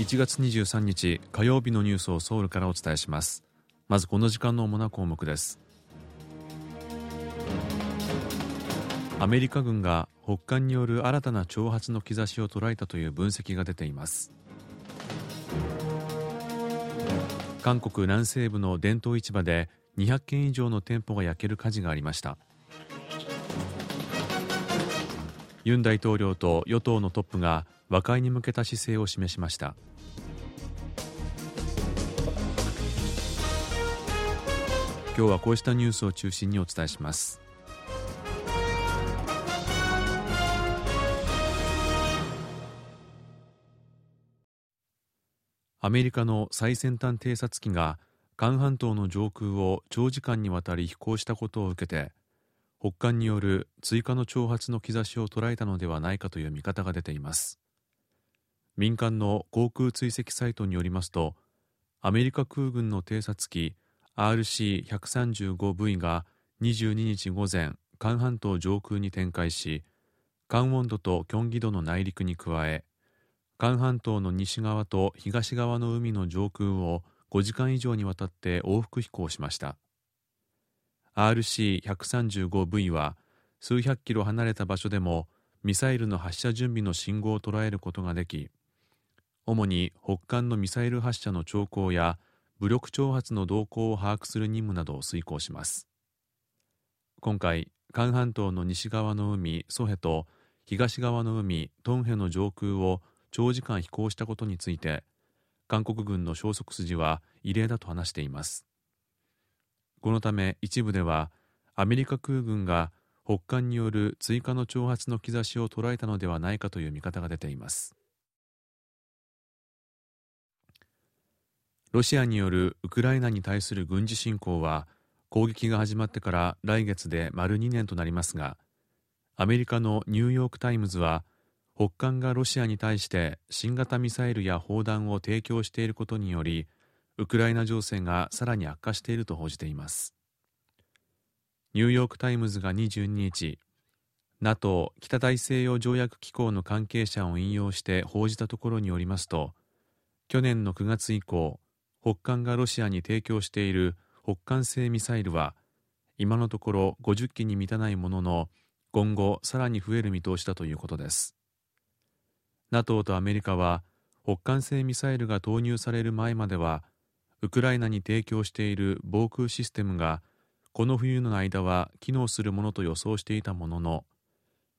1月23日火曜日のニュースをソウルからお伝えします。まずこの時間の主な項目です。アメリカ軍が北韓による新たな挑発の兆しを捉えたという分析が出ています。韓国南西部の伝統市場で200件以上の店舗が焼ける火事がありました。ユン大統領と与党のトップが和解に向けた姿勢を示しました。今日はこうしたニュースを中心にお伝えします。アメリカの最先端偵察機が韓半島の上空を長時間にわたり飛行したことを受けて北韓による追加の挑発の兆しを捉えたのではないかという見方が出ています。民間の航空追跡サイトによりますとアメリカ空軍の偵察機 RC135V が22日午前韓半島上空に展開し韓温度とキョンギ道の内陸に加え韓半島の西側と東側の海の上空を5時間以上にわたって往復飛行しました。RC135V は数百キロ離れた場所でもミサイルの発射準備の信号を捉えることができ主に北韓のミサイル発射の兆候や武力挑発の動向を把握する任務などを遂行します。今回韓半島の西側の海ソヘと東側の海トンヘの上空を長時間飛行したことについて韓国軍の消息筋は異例だと話しています。このため一部ではアメリカ空軍が北韓による追加の挑発の兆しを捉えたのではないかという見方が出ています。ロシアによるウクライナに対する軍事侵攻は攻撃が始まってから来月で丸2年となりますがアメリカのニューヨーク・タイムズは北韓がロシアに対して新型ミサイルや砲弾を提供していることによりウクライナ情勢がさらに悪化していると報じています。ニューヨーク・タイムズが22日 NATO 北大西洋条約機構の関係者を引用して報じたところによりますと去年の9月以降北韓がロシアに提供している北韓製ミサイルは今のところ50機に満たないものの今後さらに増える見通しだということです。NATO とアメリカは北韓製ミサイルが投入される前まではウクライナに提供している防空システムがこの冬の間は機能するものと予想していたものの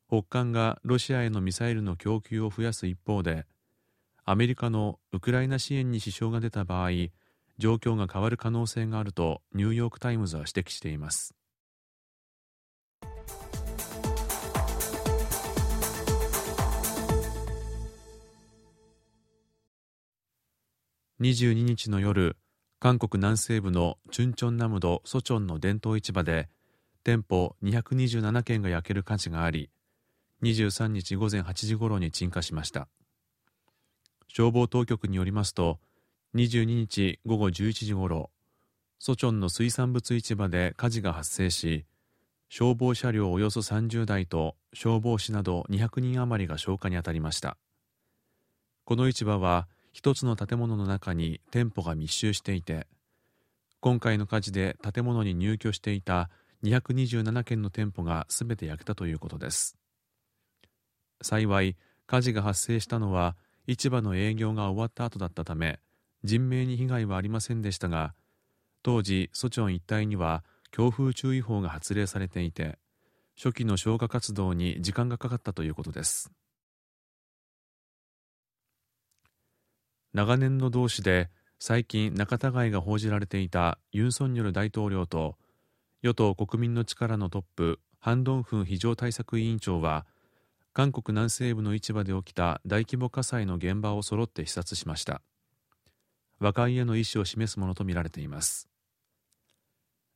北韓がロシアへのミサイルの供給を増やす一方でアメリカのウクライナ支援に支障が出た場合状況が変わる可能性があるとニューヨーク・タイムズは指摘しています。22日の夜韓国南西部のチュンチョンナムドソチョンの伝統市場で店舗227軒が焼ける火事があり23日午前8時ごろに鎮火しました。消防当局によりますと22日午後11時ごろソチョンの水産物市場で火事が発生し消防車両およそ30台と消防士など200人余りが消火に当たりました。この市場は一つの建物の中に店舗が密集していて今回の火事で建物に入居していた227軒の店舗が全て焼けたということです。幸い火事が発生したのは市場の営業が終わった後だったため人命に被害はありませんでしたが当時ソチョン一帯には強風注意報が発令されていて初期の消火活動に時間がかかったということです。長年の同士で最近仲違いが報じられていたユン・ソンニョル大統領と与党国民の力のトップハン・ドンフン非常対策委員長は韓国南西部の市場で起きた大規模火災の現場を揃って視察しました。和解への意思を示すものとみられています。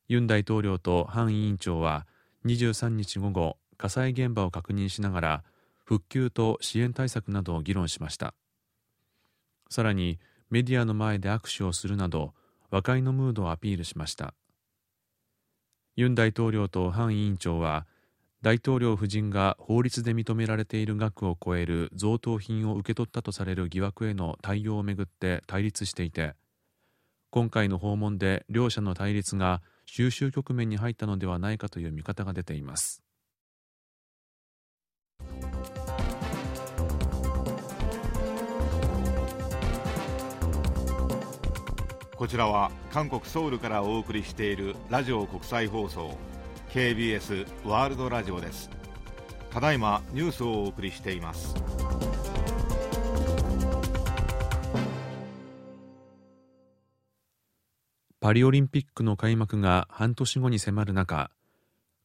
ユン大統領とハン委員長は23日午後火災現場を確認しながら復旧と支援対策などを議論しました。さらにメディアの前で握手をするなど和解のムードをアピールしました。ユン大統領とハン委員長は大統領夫人が法律で認められている額を超える贈答品を受け取ったとされる疑惑への対応をめぐって対立していて今回の訪問で両者の対立が収拾局面に入ったのではないかという見方が出ています。こちらは韓国ソウルからお送りしているラジオ国際放送。KBS ワールドラジオです。ただいまニュースをお送りしています。パリオリンピックの開幕が半年後に迫る中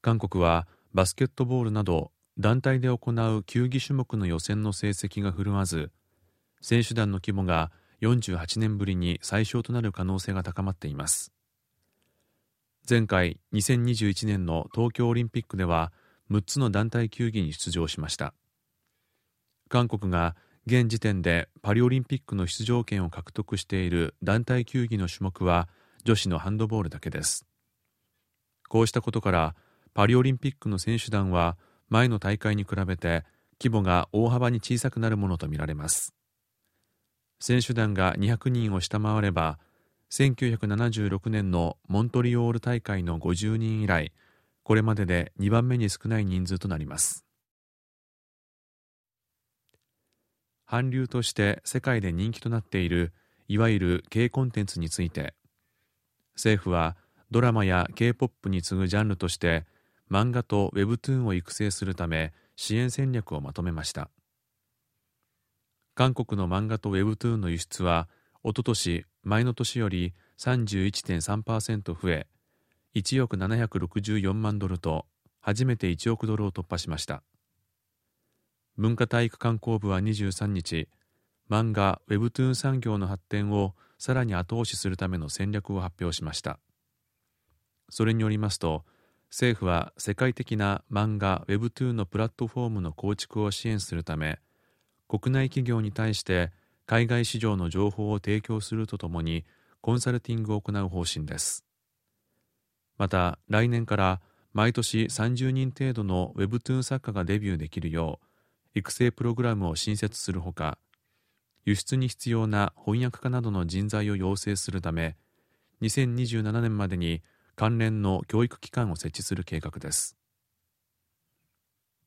韓国はバスケットボールなど団体で行う球技種目の予選の成績が振るわず選手団の規模が48年ぶりに最小となる可能性が高まっています。前回2021年の東京オリンピックでは6つの団体球技に出場しました。韓国が現時点でパリオリンピックの出場権を獲得している団体球技の種目は女子のハンドボールだけです。こうしたことからパリオリンピックの選手団は前の大会に比べて規模が大幅に小さくなるものとみられます。選手団が200人を下回れば1976年のモントリオール大会の50人以来これまでで2番目に少ない人数となります。韓流として世界で人気となっているいわゆる K コンテンツについて政府はドラマや K-POP に次ぐジャンルとして漫画と Webtoon を育成するため支援戦略をまとめました。韓国の漫画と Webtoon の輸出はおととし前の年より31.3%増え1億764万ドルと初めて1億ドルを突破しました。文化体育観光部は23日漫画 Webtoon 産業の発展をさらに後押しするための戦略を発表しました。それによりますと政府は世界的な漫画 Webtoon のプラットフォームの構築を支援するため国内企業に対して海外市場の情報を提供するとともにコンサルティングを行う方針です。また来年から毎年30人程度の Webtoon 作家がデビューできるよう育成プログラムを新設するほか輸出に必要な翻訳家などの人材を養成するため2027年までに関連の教育機関を設置する計画です。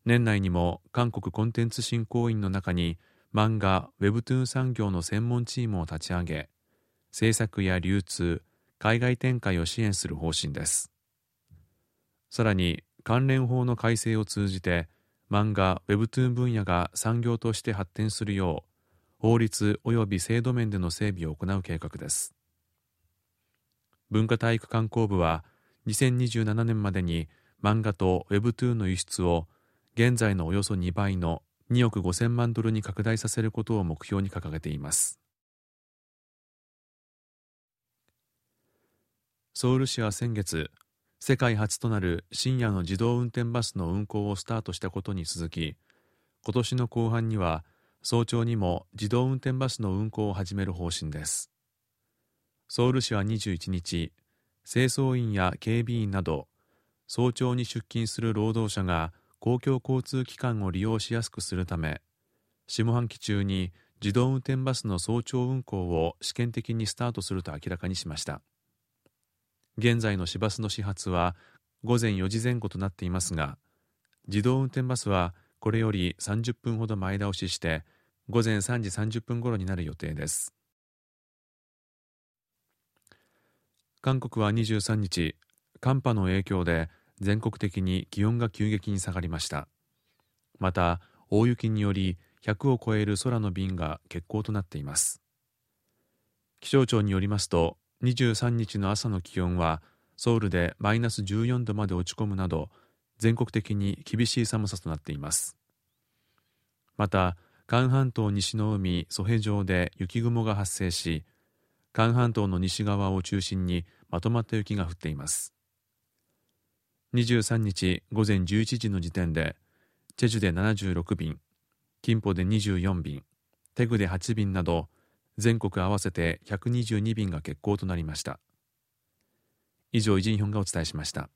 年内にも韓国コンテンツ振興員の中に漫画 Webtoon 産業の専門チームを立ち上げ制作や流通海外展開を支援する方針です。さらに関連法の改正を通じて漫画 Webtoon 分野が産業として発展するよう法律及び制度面での整備を行う計画です。文化体育観光部は2027年までに漫画と Webtoon の輸出を現在のおよそ2倍の2億5000万ドルに拡大させることを目標に掲げています。ソウル市は先月世界初となる深夜の自動運転バスの運行をスタートしたことに続き今年の後半には早朝にも自動運転バスの運行を始める方針です。ソウル市は21日清掃員や警備員など早朝に出勤する労働者が公共交通機関を利用しやすくするため下半期中に自動運転バスの早朝運行を試験的にスタートすると明らかにしました。現在の市バスの始発は午前4時前後となっていますが自動運転バスはこれより30分ほど前倒しして午前3時30分頃になる予定です。韓国は23日寒波の影響で全国的に気温が急激に下がりました。また大雪により100を超える空の便が欠航となっています。気象庁によりますと23日の朝の気温はソウルでマイナス14度まで落ち込むなど全国的に厳しい寒さとなっています。また韓半島西の海ソヘ上で雪雲が発生し韓半島の西側を中心にまとまった雪が降っています。23日午前11時の時点でチェジュで76便キンポで24便テグで8便など全国合わせて122便が欠航となりました。以上イジンヒョンがお伝えしました。